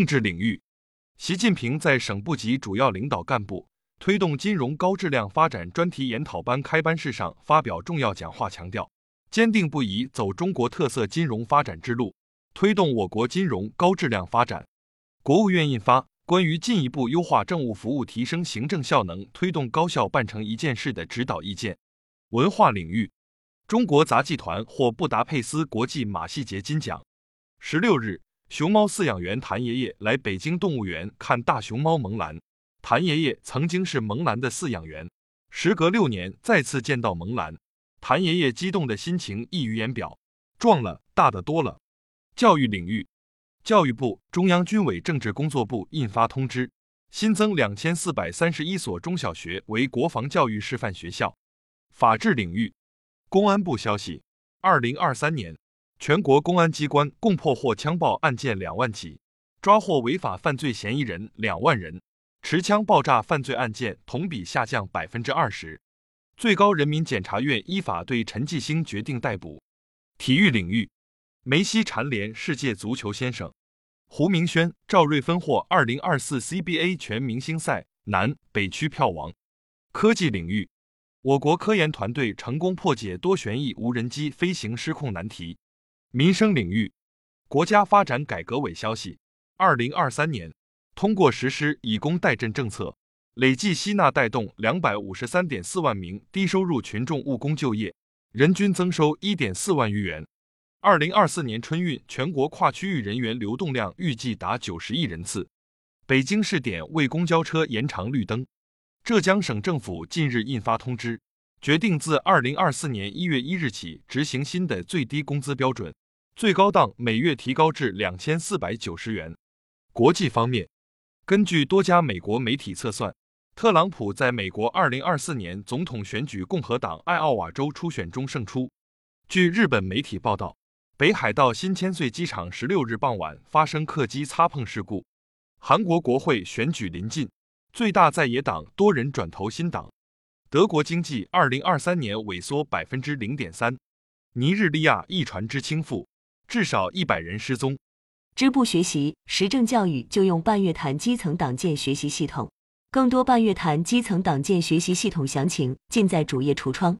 政治领域，习近平在省部级主要领导干部推动金融高质量发展专题研讨班开班式上发表重要讲话，强调坚定不移走中国特色金融发展之路，推动我国金融高质量发展。国务院印发《关于进一步优化政务服务、提升行政效能、推动高效办成一件事的指导意见》。文化领域，中国杂技团获布达佩斯国际马戏节金奖。十六日。熊猫饲养员谭爷爷来北京动物园看大熊猫萌兰。谭爷爷曾经是萌兰的饲养员，时隔六年再次见到萌兰，谭爷爷激动的心情溢于言表。壮了，大的多了。教育领域，教育部、中央军委政治工作部印发通知，新增两千四百三十一所中小学为国防教育示范学校。法治领域，公安部消息，二零二三年。全国公安机关共破获枪爆案件两万起，抓获违法犯罪嫌疑人两万人，持枪爆炸犯罪案件同比下降百分之二十。最高人民检察院依法对陈继兴决定逮捕。体育领域，梅西蝉联世界足球先生，胡明轩、赵睿分获二零二四 CBA 全明星赛南北区票王。科技领域，我国科研团队成功破解多旋翼无人机飞行失控难题。民生领域，国家发展改革委消息，二零二三年通过实施以工代赈政策，累计吸纳带动两百五十三点四万名低收入群众务工就业，人均增收一点四万余元。二零二四年春运全国跨区域人员流动量预计达九十亿人次。北京试点为公交车延长绿灯。浙江省政府近日印发通知。决定自二零二四年一月一日起执行新的最低工资标准，最高档每月提高至两千四百九十元。国际方面，根据多家美国媒体测算，特朗普在美国二零二四年总统选举共和党爱奥瓦州初选中胜出。据日本媒体报道，北海道新千岁机场十六日傍晚发生客机擦碰事故。韩国国会选举临近，最大在野党多人转投新党。德国经济二零二三年萎缩百分之零点三。尼日利亚一船只倾覆，至少一百人失踪。支部学习实政教育就用半月谈基层党建学习系统。更多半月谈基层党建学习系统详情尽在主页橱窗。